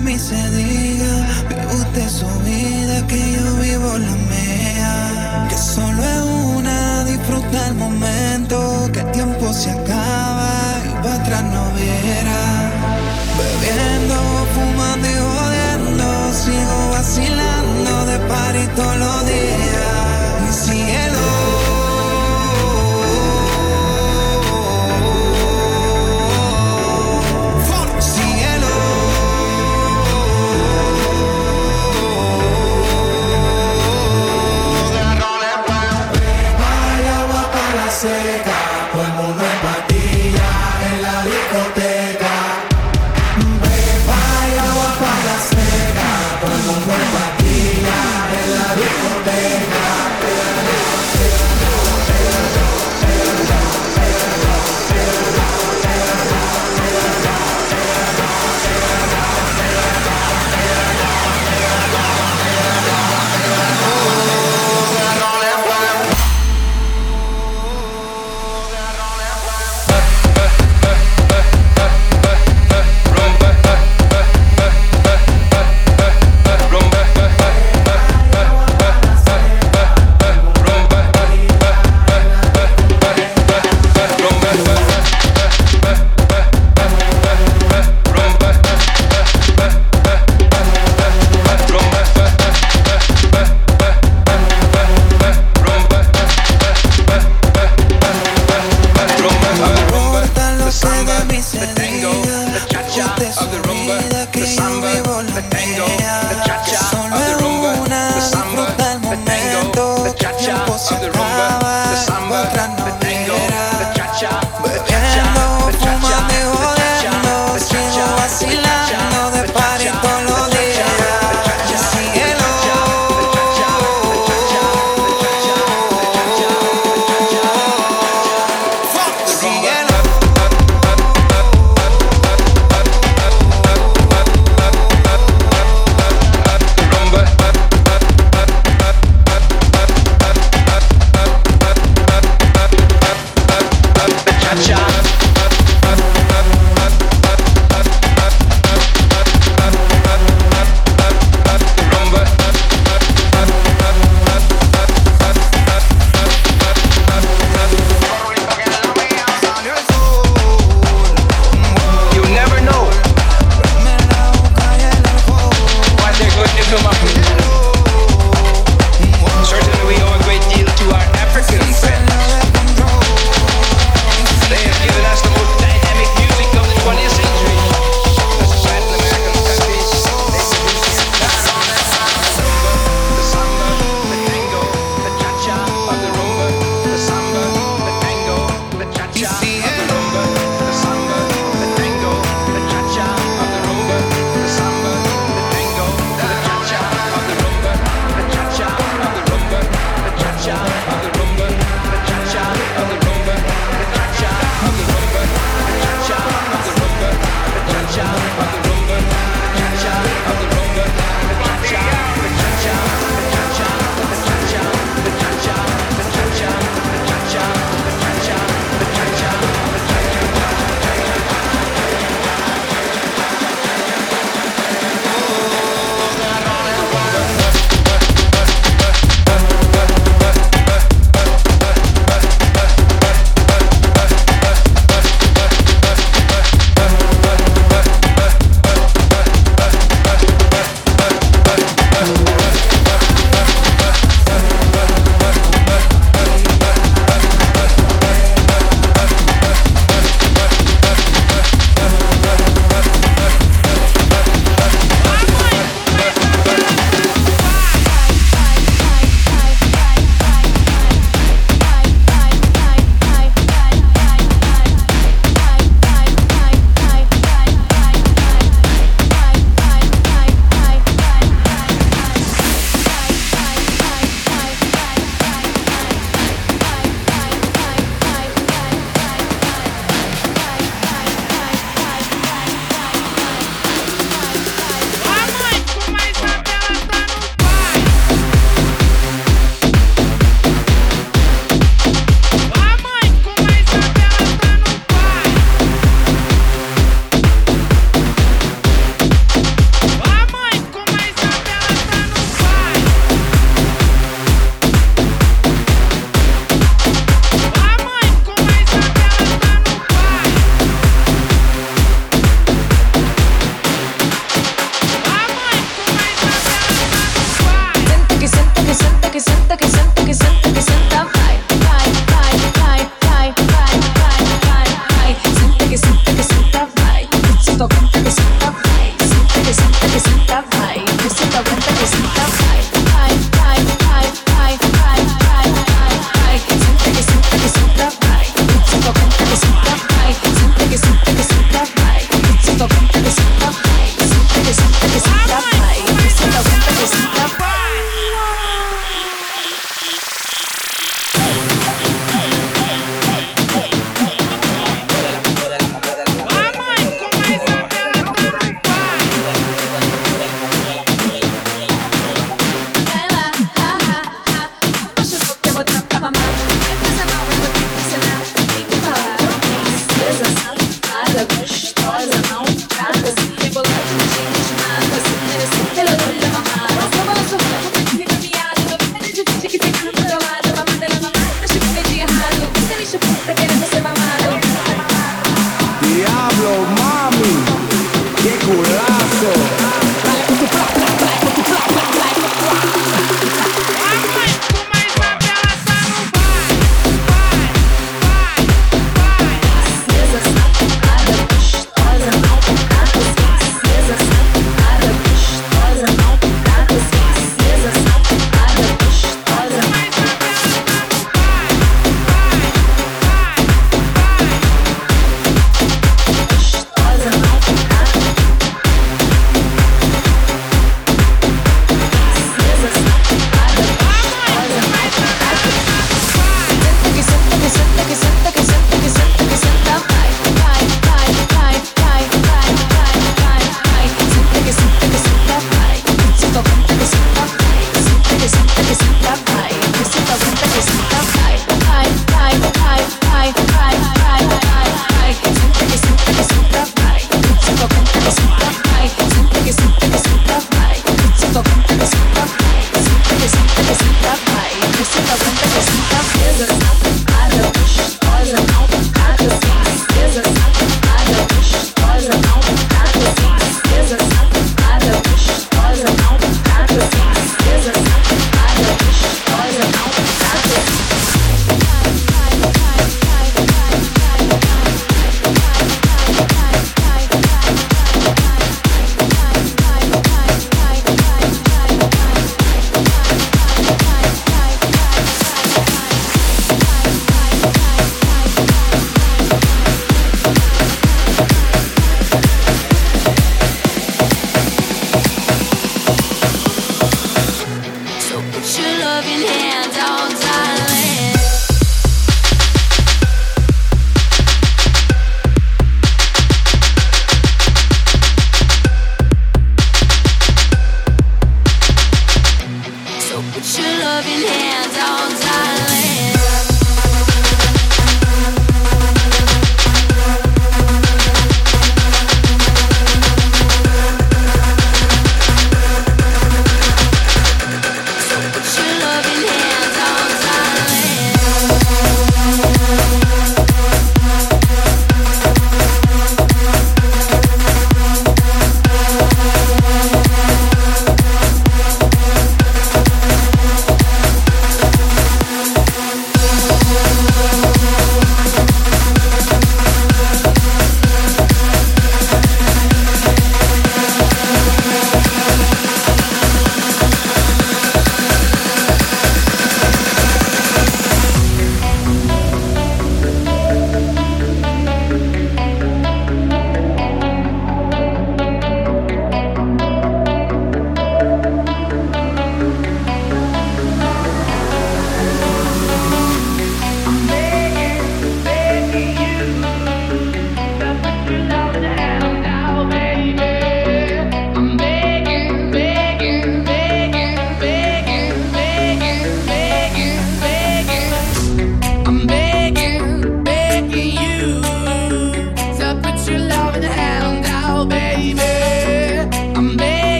mí se diga. Vive usted su vida, que yo vivo la mía. Que solo es una, disfruta el momento. Que el tiempo se acaba y para atrás no viera. Bebiendo, fumando y jodiendo. Sigo vacilando de par todos los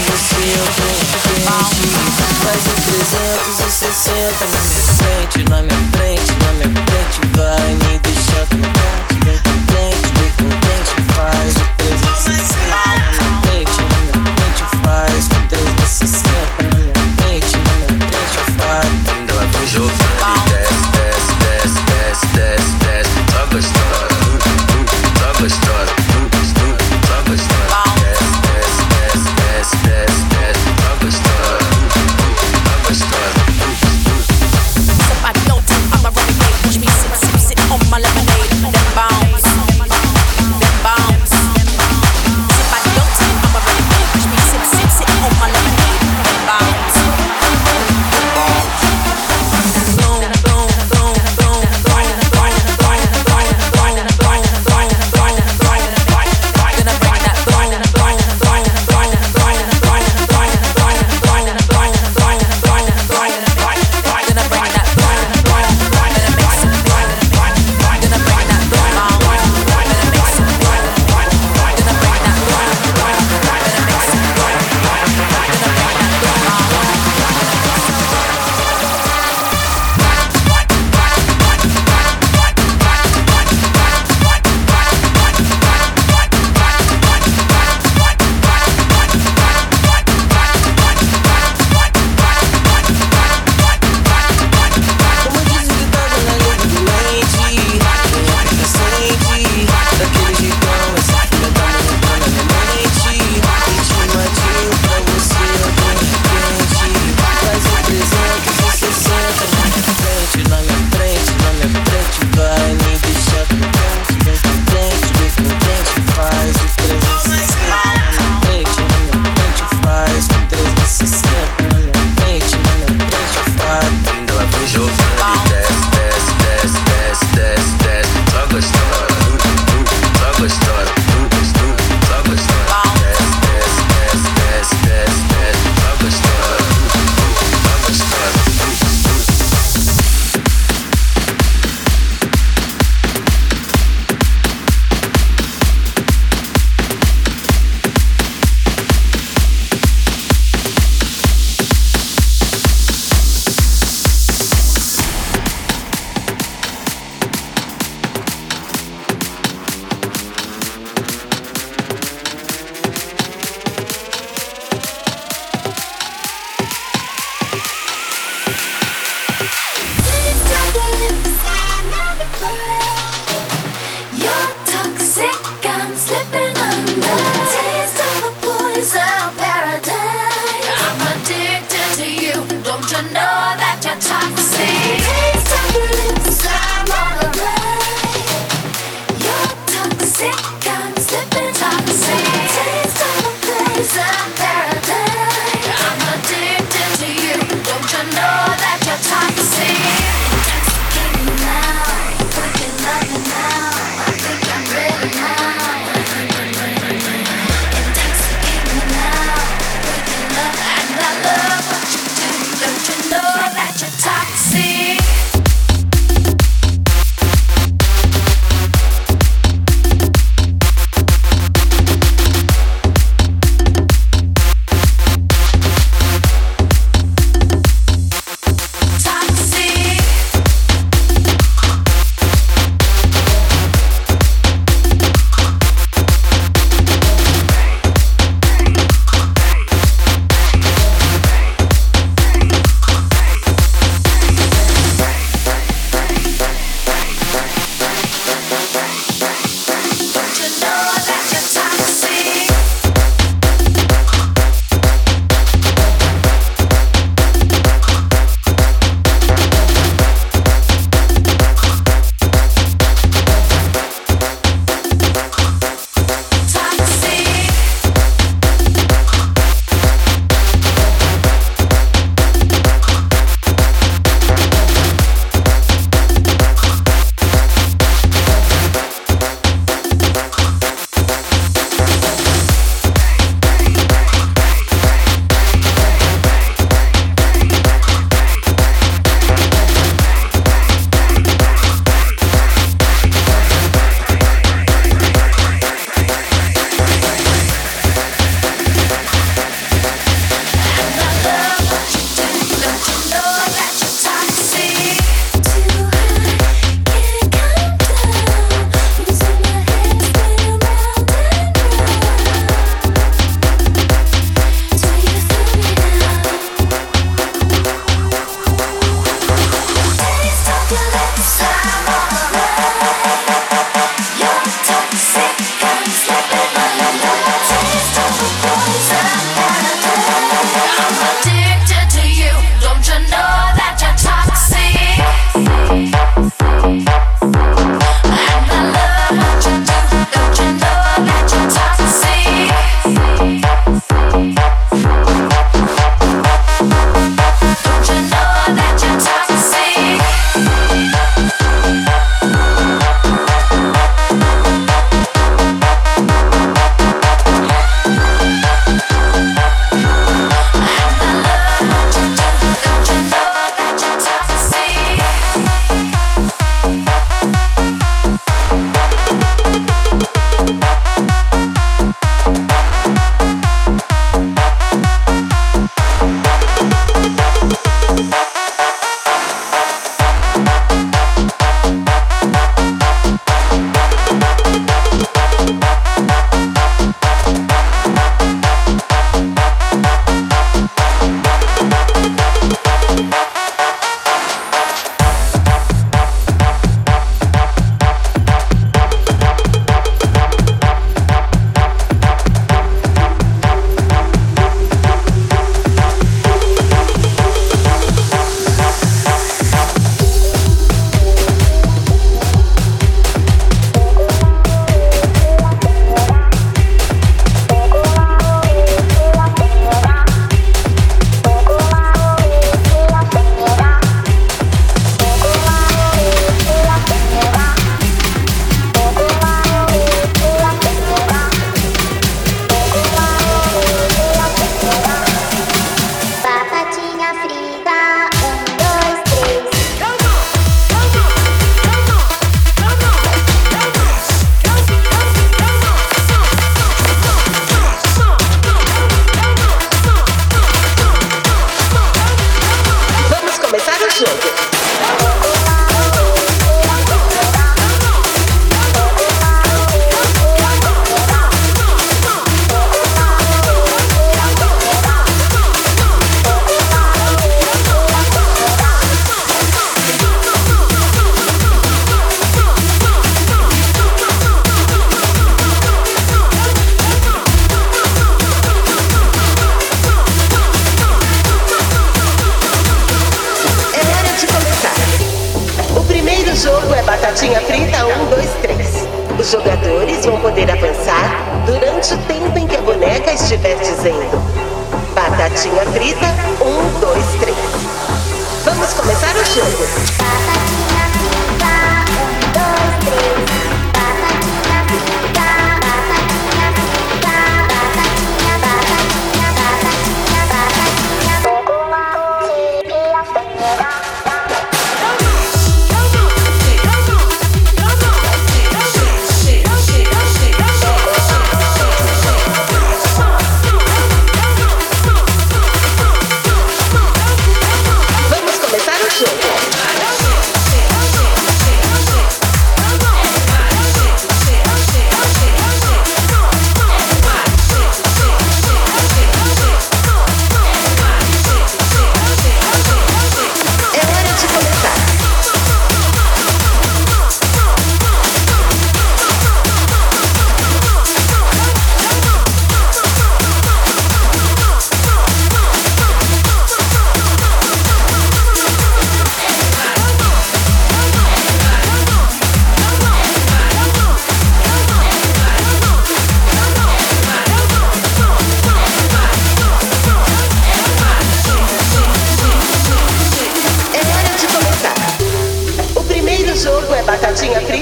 você eu tô diferente Faz o 360 na minha frente, na minha frente.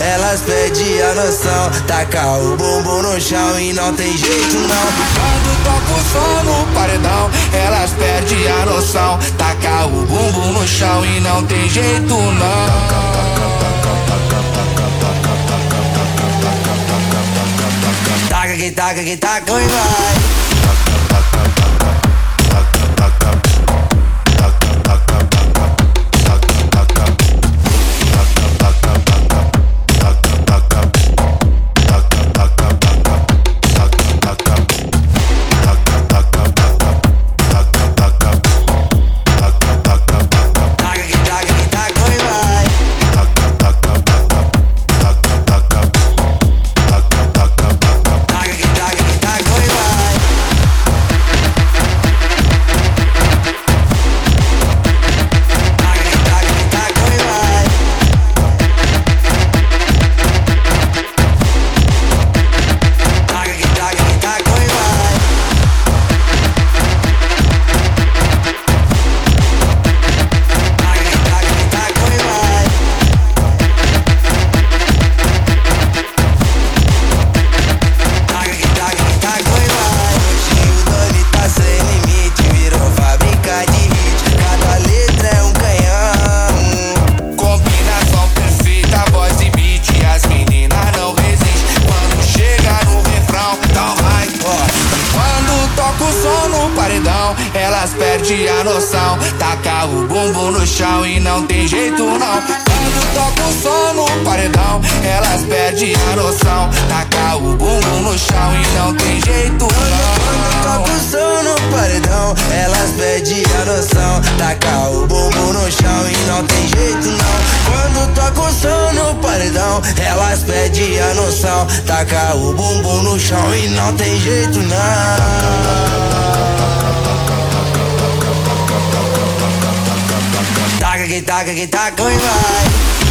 elas pedem a noção. Taca o bumbum no chão e não tem jeito não. Quando toca o som no paredão, elas perdem a noção. Taca o bumbum no chão e não tem jeito não. Taca que taca que taca e vai. Taca elas perdem a noção. Taca o bumbum no chão e não tem jeito não. Taca que taca que taca e vai.